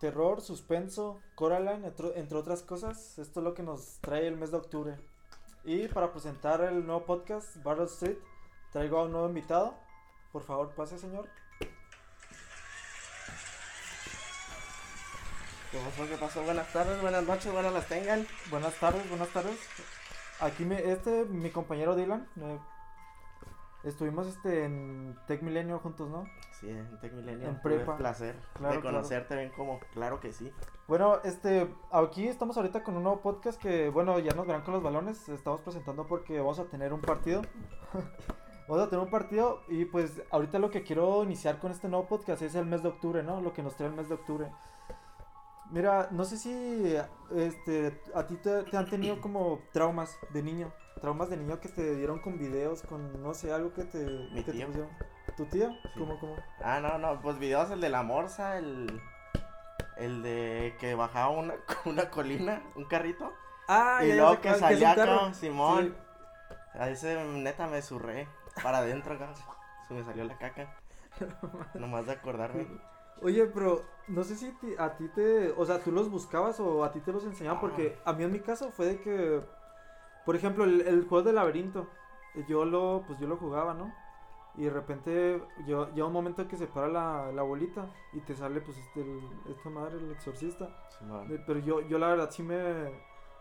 terror, suspenso, Coraline, entre, otras cosas. Esto es lo que nos trae el mes de octubre. Y para presentar el nuevo podcast, Battle Street, traigo a un nuevo invitado. Por favor, pase, señor. ¿Qué pasó? ¿Qué pasó? Buenas tardes, buenas noches, buenas las tengan. Buenas tardes, buenas tardes. Aquí me, este, mi compañero Dylan, me- estuvimos este en Tech Milenio juntos, ¿no? Sí, en Tech Milenio. En prepa. el placer Claro, de conocerte bien como, claro que sí. Bueno, este, aquí estamos ahorita con un nuevo podcast que, bueno, ya nos verán con los balones. Estamos presentando porque vamos a tener un partido. vamos a tener un partido y pues ahorita lo que quiero iniciar con este nuevo podcast es el mes de octubre, ¿no? Lo que nos trae el mes de octubre. Mira, no sé si este, a ti te, te han tenido como traumas de niño. Traumas de niño que te dieron con videos, con no sé, algo que te, Mi que te tío. pusieron. ¿Tu tío? Sí. ¿Cómo, cómo? Ah, no, no, pues videos, el de la morsa, el, el de que bajaba una, una colina, un carrito. Ah, y ya, ya luego sé que salía acá, Simón. Sí. A ese neta me zurré para adentro acá. Se me salió la caca. Nomás de acordarme. Oye, pero no sé si a ti te, o sea, tú los buscabas o a ti te los enseñaban, Ah. porque a mí en mi caso fue de que, por ejemplo, el, el juego del laberinto, yo lo, pues yo lo jugaba, ¿no? Y de repente yo, llega un momento que se para la, la bolita y te sale, pues, este, el- esta madre, el exorcista. Eh, Pero yo, yo la verdad sí me,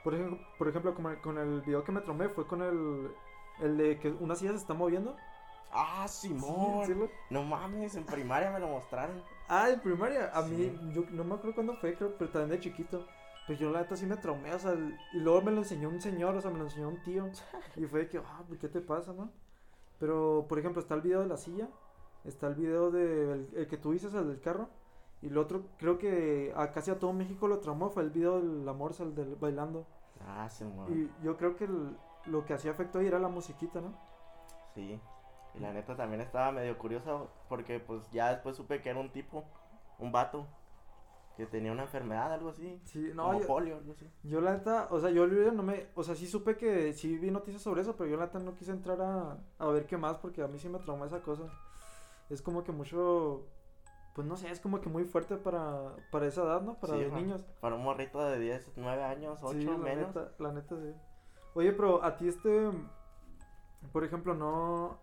por ejemplo, por ejemplo con, el, con el video que me tromé fue con el, el de que una silla se está moviendo. Ah, Simón. Sí, sí lo- No mames, en primaria me lo mostraron. Ah, en primaria. A mí, yo no me acuerdo cuándo fue, creo, pero también de chiquito. Pues yo la neta sí me traumé, o sea, y luego me lo enseñó un señor, o sea, me lo enseñó un tío. Y fue de que, ah, pues, ¿qué te pasa, no? Pero, por ejemplo, está el video de la silla, está el video de el, el que tú dices, el del carro. Y el otro, creo que a casi a todo México lo traumó, fue el video del la morsa, el del bailando. Ah, Simón. Y yo creo que el- lo que hacía efecto ahí era la musiquita, ¿no? Sí. Y la neta también estaba medio curioso porque pues ya después supe que era un tipo, un vato, que tenía una enfermedad, algo así. Sí, no, como yo- polio, algo así. Yo la neta, o sea, yo no me, o sea, sí supe que sí vi noticias sobre eso, pero yo la neta no quise entrar a, a ver qué más porque a mí sí me traumó esa cosa. Es como que mucho, pues no sé, es como que muy fuerte para, para esa edad, ¿no? Para Sí, los niños. Para un morrito de 10, 9 años, 8 Sí, la menos. neta, la neta sí. Oye, pero a ti este, por ejemplo, no,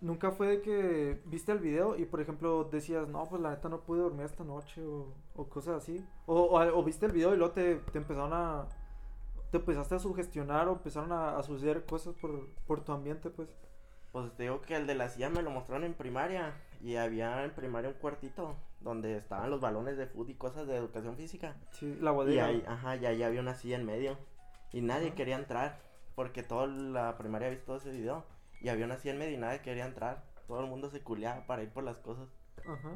nunca fue de que viste el video y por ejemplo decías, no, pues la neta no pude dormir esta noche o, o cosas así. O, o, o viste el video y luego te, te empezaron a, te empezaste a sugestionar o empezaron a, a suceder cosas por, por tu ambiente, pues. Pues te digo que el de la silla me lo mostraron en primaria. Y había en primaria un cuartito donde estaban los balones de fútbol y cosas de educación física. Sí, la Y bodega. ahí, ajá, y ahí había una silla en medio. Y nadie quería entrar. Porque toda la primaria ha visto ese video. Y había una silla en medio y nadie quería entrar. Todo el mundo se culeaba para ir por las cosas. Ajá.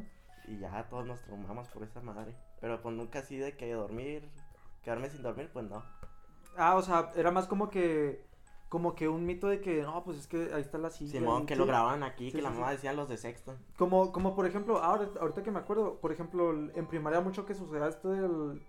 Y ya todos nos traumamos por esa madre. Pero pues nunca así de que dormir, quedarme sin dormir, pues no. Ah, o sea, era más como que, como que un mito de que, no, pues es que ahí está la silla. Simón, que sí. lo grababan aquí, Sí, que la mamá decía los de sexto. Como, como por ejemplo, ahora, ahorita que me acuerdo, por ejemplo, en primaria mucho que sucedía esto del,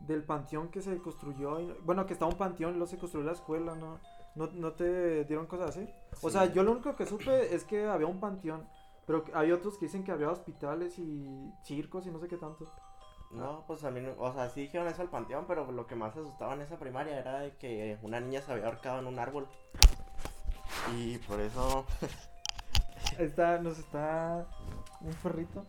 del panteón que se construyó, y- bueno, que estaba un panteón y luego se construyó la escuela, ¿no? ¿No, no te dieron cosas así? O sea, yo lo único que supe es que había un panteón, pero hay otros que dicen que había hospitales y circos y no sé qué tanto. No, pues a mí, no- o sea, sí dijeron eso al panteón, pero lo que más asustaba en esa primaria era de que una niña se había ahorcado en un árbol. Y por eso, Está, nos está un perrito.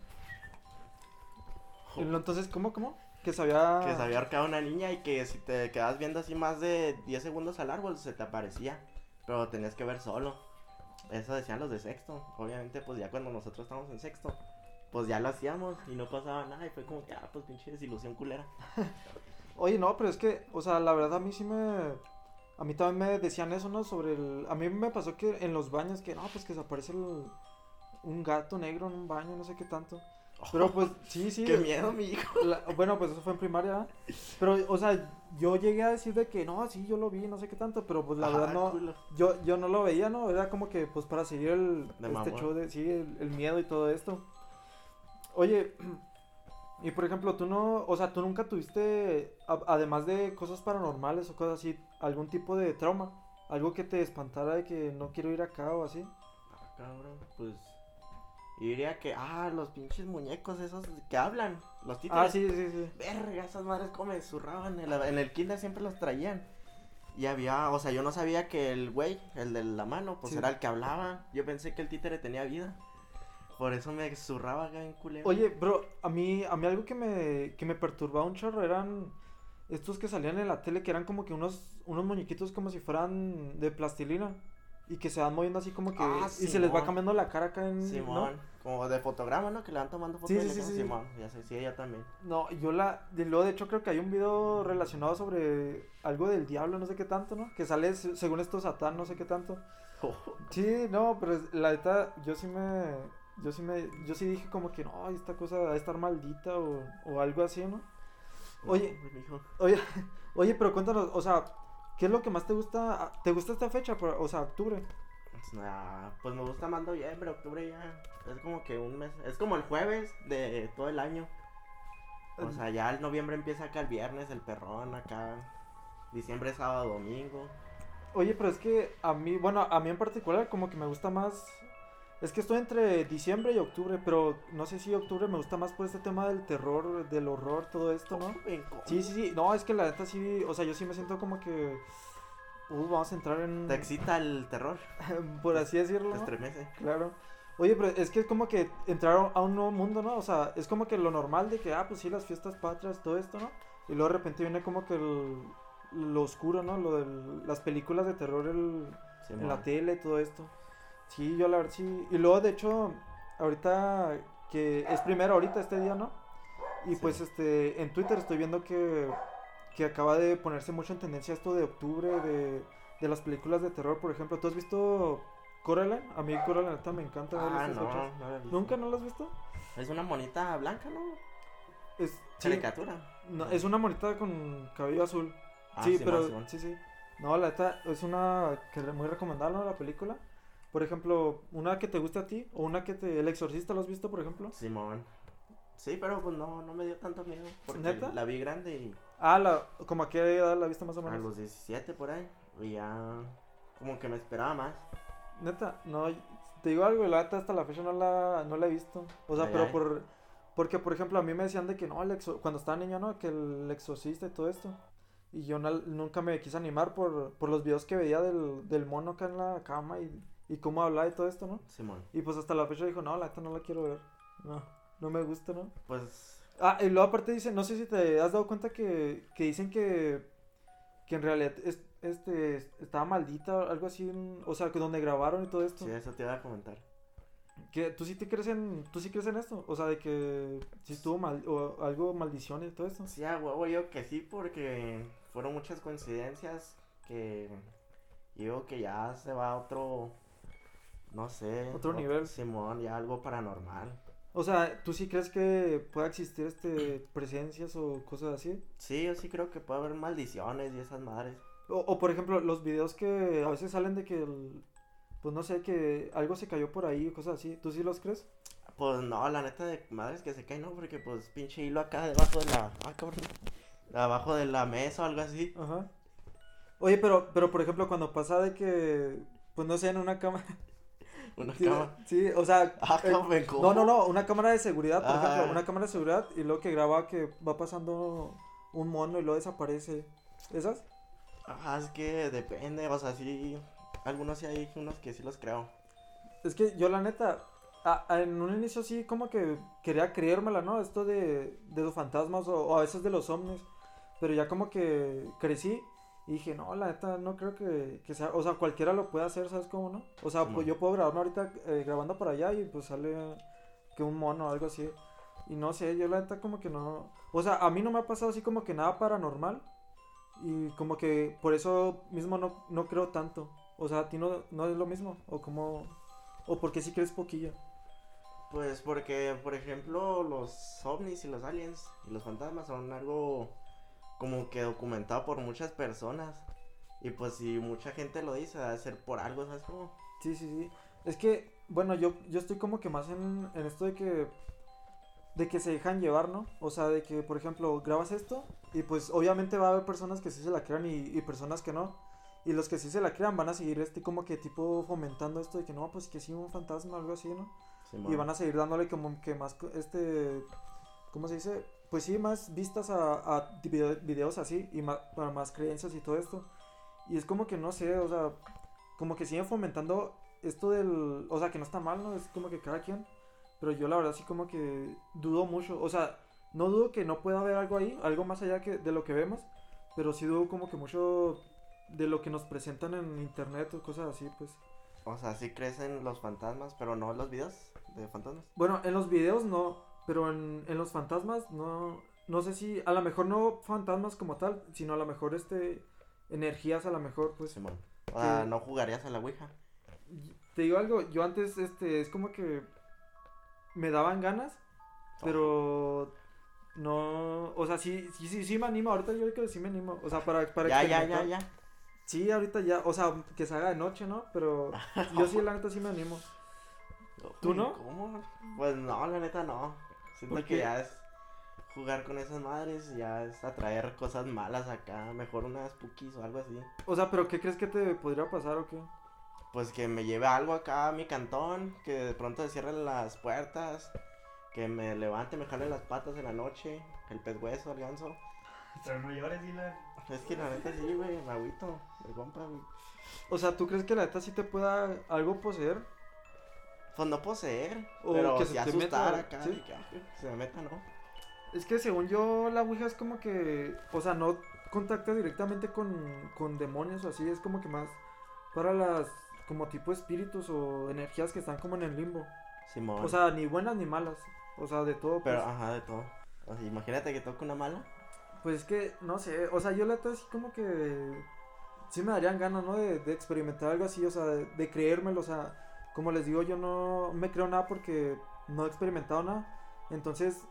Entonces, ¿cómo, cómo? Que se había... que se había ahorcado una niña y que si te quedabas viendo así más de 10 segundos al árbol se te aparecía, pero tenías que ver solo. Eso decían los de sexto. Obviamente, pues ya cuando nosotros estábamos en sexto, pues ya lo hacíamos y no pasaba nada y fue como que, ah, pues pinche desilusión culera. Oye, no, pero es que, o sea, la verdad a mí sí me... A mí también me decían eso, ¿no? Sobre el... A mí me pasó que en los baños, que no, pues que se aparece el- un gato negro en un baño, no sé qué tanto. Pero pues, sí, sí. Qué miedo, mi hijo. la- bueno, pues eso fue en primaria. Pero, o sea, yo llegué a decir de que no, sí, yo lo vi, no sé qué tanto, pero pues la verdad no... culo. Yo, yo no lo veía, ¿no? Era como que, pues, para seguir el, De este show de, sí, el, el miedo y todo esto. Oye, y por ejemplo, tú no, o sea, tú nunca tuviste, a- además de cosas paranormales o cosas así, algún tipo de trauma, algo que te espantara de que no quiero ir acá o así. Ah, cabrón, pues Y diría que, ah, los pinches muñecos esos que hablan, los títeres. Ah, sí, sí, sí. Verga, esas madres como me zurraban. En, la- en el kinder siempre los traían. Y había, o sea, yo no sabía que el güey, el de la mano, pues Sí. era el que hablaba. Yo pensé que el títere tenía vida. Por eso me zurraba acá en culero. Oye, bro, a mí, a mí algo que me, que me perturbaba un chorro eran estos que salían en la tele que eran como que unos, unos muñequitos como si fueran de plastilina y que se van moviendo así como que Ah, y se les va cambiando la cara acá en Simón, como de fotograma, ¿no? Que le van tomando fotos Sí, sí, sí, sí. Simón, ya sé, sí, ella también. No, yo la de luego de hecho creo que hay un video relacionado sobre algo del diablo, no sé qué tanto, ¿no? Que sale se- según esto Satán, no sé qué tanto. Sí, no, pero la neta yo sí me yo sí me yo sí dije como que no, esta cosa va a estar maldita o, o algo así, ¿no? Oye, No. Oye, oye, pero cuéntanos, o sea, ¿qué es lo que más te gusta? ¿Te gusta esta fecha? O sea, octubre. Pues, nah, pues me gusta más noviembre, octubre ya. Es como que un mes. Es como el jueves de todo el año. O sea, ya el noviembre empieza acá el viernes, el perrón acá. Diciembre, sábado, domingo. Oye, pero es que a mí, bueno, a mí en particular como que me gusta más... Es que estoy entre diciembre y octubre, pero no sé si octubre me gusta más por este tema del terror, del horror, todo esto, ¿no? Co- Sí, sí, sí. No, es que la neta sí, o sea, yo sí me siento como que... Uh, vamos a entrar en... Te excita el terror, por así decirlo. te ¿no? estremece. Claro. Oye, pero es que es como que entrar a un nuevo mundo, ¿no? O sea, es como que lo normal de que, ah, pues sí, las fiestas patrias, todo esto, ¿no? Y luego de repente viene como que el- lo oscuro, ¿no? Lo de las películas de terror el- en la tele, todo esto. Sí, yo la verdad sí. Y luego, de hecho, ahorita que es primero ahorita este día, ¿no? Y Sí. pues este, en Twitter estoy viendo que, que acaba de ponerse mucho en tendencia esto de octubre, de, de las películas de terror, por ejemplo. ¿Tú has visto Coraline? A mí Coraline neta me encanta ver Ah, no, la. ¿Nunca no lo has visto? Es una monita blanca, ¿no? Es, sí, no, es una monita con cabello azul. Ah, sí, Simón, pero sí, sí. No, la neta es una que muy recomendable, ¿no? La película. Por ejemplo, una que te guste a ti o una que te... El Exorcista, ¿lo has visto, por ejemplo? Simón. Sí, pero pues no, no me dio tanto miedo. Porque ¿Neta? la vi grande y Ah, la, como a qué edad la viste más o a menos. los 17 por ahí. Y ya como que me esperaba más. Neta, no, te digo algo, la neta hasta la fecha no la, no la he visto. O sea, Ay, pero ay. por, porque por ejemplo a mí me decían de que no, el exo- cuando estaba niño, ¿no? Que el exorcista y todo esto. Y yo no- nunca me quise animar por, por los videos que veía del, del mono acá en la cama y, y cómo hablaba y todo esto, ¿no? Simón. Y pues hasta la fecha dijo, no, la neta no la quiero ver. No, no me gusta, ¿no? Pues Ah, y luego aparte dicen, no sé si te has dado cuenta que, que dicen que, que en realidad es- este, estaba maldita, algo así, en- o sea, que donde grabaron y todo esto. sí, eso te iba a comentar. Que tú sí te crees en, tú sí crees en esto, o sea, de que si estuvo mal, o algo maldición y todo esto. Sí, a huevo yo que sí, porque fueron muchas coincidencias que yo digo que ya se va a otro, no sé. Otro ot- nivel. Simón, ya algo paranormal. O sea, tú sí crees que pueda existir este presencias o cosas así. Sí, yo sí creo que puede haber maldiciones y esas madres. O, o, por ejemplo, los videos que a veces salen de que el, pues no sé, que algo se cayó por ahí o cosas así, ¿tú sí los crees? Pues no, la neta de madres que se caen, no, porque pues pinche hilo acá debajo de la. Ah, cabrón. Abajo de la mesa o algo así. Ajá. Oye, pero, pero por ejemplo, cuando pasa de que, pues no sé, en una cámara. Una Sí, cama. sí, o sea. Ah, eh, no, no, no, una cámara de seguridad, por Ah. ejemplo, una cámara de seguridad y luego que graba que va pasando un mono y luego desaparece. ¿Esas? Ah, es que depende, o sea, sí. Algunos sí hay unos que sí los creo. Es que yo la neta, a- a- en un inicio sí como que quería creérmela, ¿no? Esto de, de los fantasmas o, o a veces de los ovnis. Pero ya como que crecí y dije, no, la neta no creo que, que sea, o sea, cualquiera lo puede hacer, ¿sabes cómo, no? O sea, pues yo puedo grabarme ahorita eh, grabando por allá y pues sale que un mono o algo así. Y no sé, yo la neta como que no, o sea, a mí no me ha pasado así como que nada paranormal. Y como que por eso mismo no, no creo tanto. O sea, a ti no, no es lo mismo. O como... O porque sí crees poquillo. Pues porque, por ejemplo, los ovnis y los aliens y los fantasmas son algo como que documentado por muchas personas. Y pues si mucha gente lo dice, debe ser por algo, ¿sabes cómo? Sí, sí, sí. Es que, bueno, yo, yo estoy como que más en, en esto de que... De que se dejan llevar, ¿no? O sea, de que, por ejemplo, grabas esto y pues obviamente va a haber personas que sí se la crean y, y personas que no. Y los que sí se la crean van a seguir este como que tipo fomentando esto de que no, pues que sí, un fantasma o algo así, ¿no? Simón. y van a seguir dándole como que más, este, ¿cómo se dice? Pues sí, más vistas a, a video- videos así y más, para más creencias y todo esto. Y es como que no sé, o sea, como que siguen fomentando esto del, o sea, que no está mal, ¿no? Es como que cada quien, pero yo la verdad sí como que dudo mucho, o sea, no dudo que no pueda haber algo ahí, algo más allá que de lo que vemos, pero sí dudo como que mucho de lo que nos presentan en internet o cosas así, pues. O sea, sí crecen los fantasmas, pero no los videos de fantasmas. Bueno, en los videos no, pero en, en los fantasmas no, no sé si, a lo mejor no fantasmas como tal, sino a lo mejor este, energías a lo mejor, pues. Simón. O sea, Que- no jugarías a la Ouija. Te digo algo, yo antes, este, es como que me daban ganas, pero no, o sea, sí, sí, sí, sí me animo, ahorita yo creo que sí me animo, o sea, para, para Ya, ya, ya, ya. Sí, ahorita ya, o sea, que se haga de noche, ¿no? Pero yo sí, la neta, sí me animo. ¿Tú no? ¿Cómo? Pues no, la neta no. Siento ¿Por que ya es jugar con esas madres, ya es atraer cosas malas acá. Mejor unas spookies o algo así. O sea, pero ¿qué crees que te podría pasar o qué? Pues que me lleve algo acá a mi cantón, que de pronto se cierren las puertas, que me levante, me jale las patas en la noche, el pez hueso, el ganso. Pero no llores, Dylan. Es que la neta sí, güey, me agüito, de compa, güey. O sea, ¿tú crees que la neta sí te pueda algo poseer? Pues no poseer, O pero que se te asustar meta, acá, que, ah, se me meta, ¿no? Es que según yo, la Ouija es como que, o sea, no contacta directamente con, con demonios o así, es como que más para las, como tipo espíritus o energías que están como en el limbo. Simón. O sea, ni buenas ni malas, o sea, de todo. pero pues. ajá, de todo. O sea, imagínate que toque una mala. Pues es que, no sé, o sea, yo la neta sí como que sí me darían ganas, ¿no? De, de experimentar algo así, o sea, de, de creérmelo, o sea, como les digo, yo no me creo nada porque no he experimentado nada. Entonces,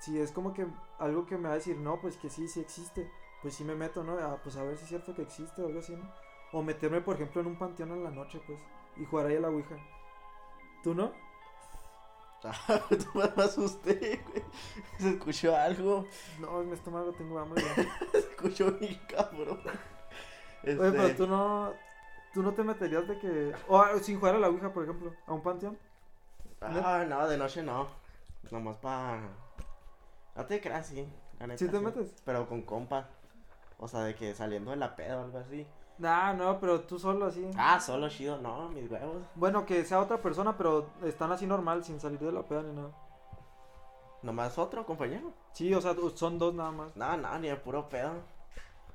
si es como que algo que me va a decir, no, pues que sí, sí existe, pues sí me meto, ¿no? Ah, pues a ver si es cierto que existe o algo así, ¿no? O meterme, por ejemplo, en un panteón en la noche, pues, y jugar ahí a la Ouija. ¿Tú no? Tú me asusté, güey. Se escuchó algo. No, mi estómago tengo hambre. Se escuchó mi cabrón. Este, Oye, pero tú no, tú no te meterías de que, o sin jugar a la Ouija, por ejemplo, a un panteón. Ah, no, de noche no. Nomás pa. No te creas, sí. la neta, ¿Sí te metes? Pero con compa. O sea, de que saliendo de la peda o algo así. Nah, no, pero tú solo así. Ah, solo chido, no, mis huevos. Bueno, que sea otra persona, pero están así normal, sin salir de la peda ni nada. Nomás otro compañero. Sí, o sea, son dos nada más. No, no, ni de puro pedo.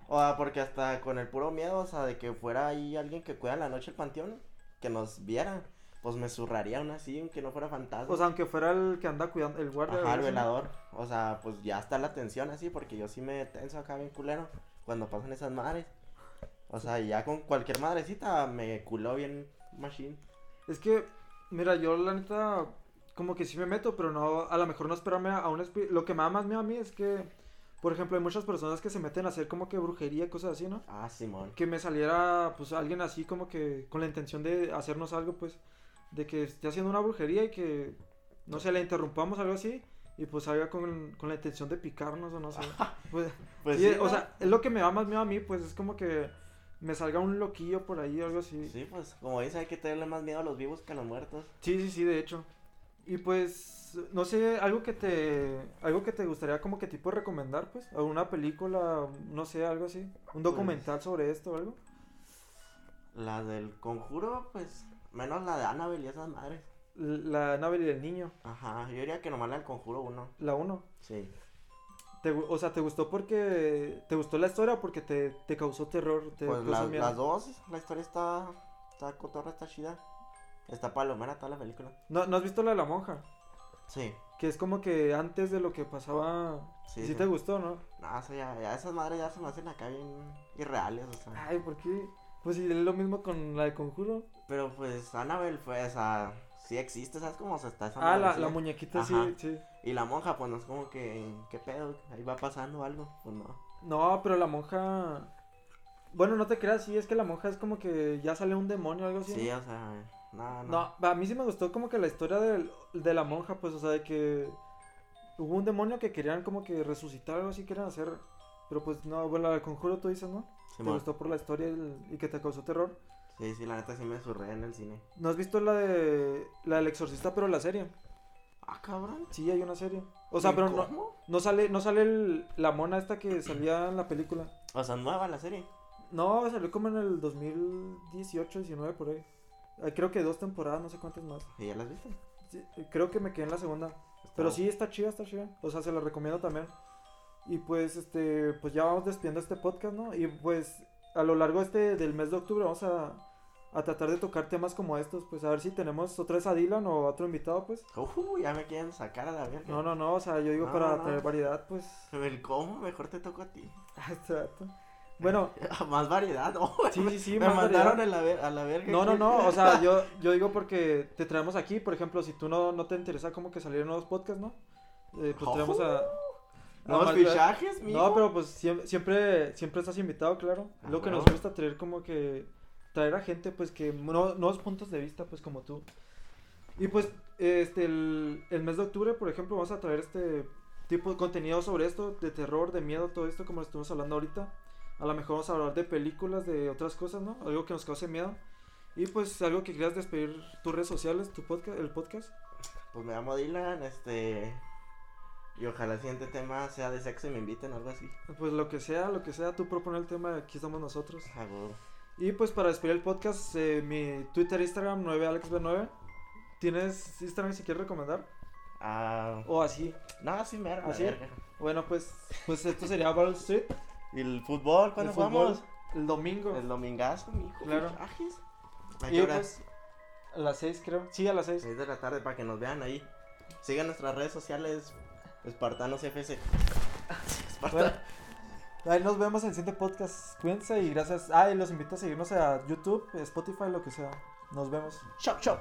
O sea, porque hasta con el puro miedo, o sea, de que fuera ahí alguien que cuida en la noche el panteón, que nos viera, pues me zurraría aún así, aunque no fuera fantasma. O sea, aunque fuera el que anda cuidando, el guardia. Ajá, el velador. O sea, pues ya está la tensión así, porque yo sí me tenso acá bien culero cuando pasan esas madres. O sea, ya con cualquier madrecita me culó bien machine. Es que, mira, yo la neta, como que sí me meto, pero no, a lo mejor no esperarme a, a un espíritu. Lo que me da más miedo a mí es que, por ejemplo, hay muchas personas que se meten a hacer como que brujería, cosas así, ¿no? Ah, Simón. que me saliera pues alguien así como que con la intención de hacernos algo pues de que esté haciendo una brujería y que no sé, le interrumpamos algo así y pues salga con, con la intención de picarnos o no sé. Pues, Pues sí, sí, o sea, es lo que me da más miedo a mí, pues es como que me salga un loquillo por ahí o algo así. Sí, pues como dice, hay que tenerle más miedo a los vivos que a los muertos. Sí, sí, sí, de hecho. Y pues, no sé, algo que te, algo que te gustaría como que tipo recomendar, pues, alguna película, no sé, algo así, un documental sobre esto o algo. La del conjuro, pues, menos la de Annabelle y esas madres. La nave del niño, Ajá, yo diría que nomás la del conjuro uno. la 1. Sí. Te o sea, ¿te gustó porque te gustó la historia o porque te, te causó terror? Te Pues causó miedo? las dos, la historia está, está cotorra, está chida. Está palomera toda la película. ¿No, ¿No has visto la de la monja? Sí, Que es como que antes de lo que pasaba. sí. Sí, sí. te gustó, ¿no? No, o sea, ya, ya esas madres ya se me hacen acá bien irreales, o sea. Ay, ¿por qué? Pues sí, es lo mismo con la de Conjuro. Pero pues Annabelle fue, o sea, sí existe, ¿sabes cómo se está esa Ah, la, la muñequita, Ajá. sí, sí. Y la monja, pues no es como que, ¿qué pedo? Ahí va pasando algo, pues no. No, pero la monja. Bueno, no te creas, sí, es que la monja es como que ya sale un demonio o algo así. Sí, ¿no? o sea, no, no. No, a mí sí me gustó como que la historia del- de la monja, pues, o sea, de que hubo un demonio que querían como que resucitar algo así, querían hacer, pero pues no, bueno, del conjuro tú dices, ¿no? ¿Te Simón, gustó por la historia y, el- y que te causó terror? Sí, sí, la neta sí me surré en el cine. ¿No has visto la de la del exorcista pero la serie? Ah, cabrón. Sí, hay una serie. O sea, pero no, ¿Cómo? no sale no sale el- la mona esta que salía en la película. O sea, nueva la serie. No, salió como en el 2018, 19 por ahí. Creo que dos temporadas, no sé cuántas más. ¿Y ya las viste? Sí, creo que me quedé en la segunda. Pero sí, está chida, está chida. O sea, se la recomiendo también. Y pues, este, pues ya vamos despidiendo este podcast, ¿no? Y pues, a lo largo este del mes de octubre vamos a, a tratar de tocar temas como estos. Pues a ver si tenemos otra vez a Dylan o otro invitado, pues. Uh, ya me quieren sacar a la verga. No, no, no, o sea, yo digo No, para no. tener variedad, pues. El cómo, mejor te toco a ti. Bueno, Más variedad, no. sí, sí, sí, me más mandaron a la, a la verga. No, no, no, o sea, yo, yo digo porque te traemos aquí, por ejemplo, si tú no, no te interesa como que salir en nuevos podcasts, ¿no? Eh, pues traemos a... Nuevos Mar- fichajes, mijo. No, pero pues siempre, siempre, siempre estás invitado, claro. Ah, Lo que nos gusta traer como que traer a gente pues que no, nuevos puntos de vista pues como tú. Y pues este el, el mes de octubre, por ejemplo, vamos a traer este tipo de contenido sobre esto, de terror, de miedo, todo esto como lo estuvimos hablando ahorita. A lo mejor vamos a hablar de películas, de otras cosas, ¿no? Algo que nos cause miedo. Y pues algo que quieras despedir tus redes sociales, tu podcast, el podcast. Pues me llamo Dylan, este. Y ojalá el siguiente tema sea de sexo y me inviten o algo así. Pues lo que sea, lo que sea, tú propone el tema, aquí estamos nosotros. Ah. Y pues para despedir el podcast, eh, mi Twitter, Instagram, 9alexb9. ¿Tienes Instagram si quieres recomendar? Ah. O así. No, sí, me ¿Así? Bueno, pues, pues esto sería Battle Street. ¿Y el fútbol? ¿Cuándo jugamos? El domingo. El domingazo, mijo. Claro. ¿A qué pues, a las 6 creo. Sí, a las 6. 6 de la tarde para que nos vean ahí. Sigan nuestras redes sociales. Espartanos FC. Esparta- Bueno, ahí nos vemos en el siguiente podcast. Cuídense y gracias. Ah, y los invito a seguirnos a YouTube, Spotify, lo que sea. Nos vemos. Chop, chop.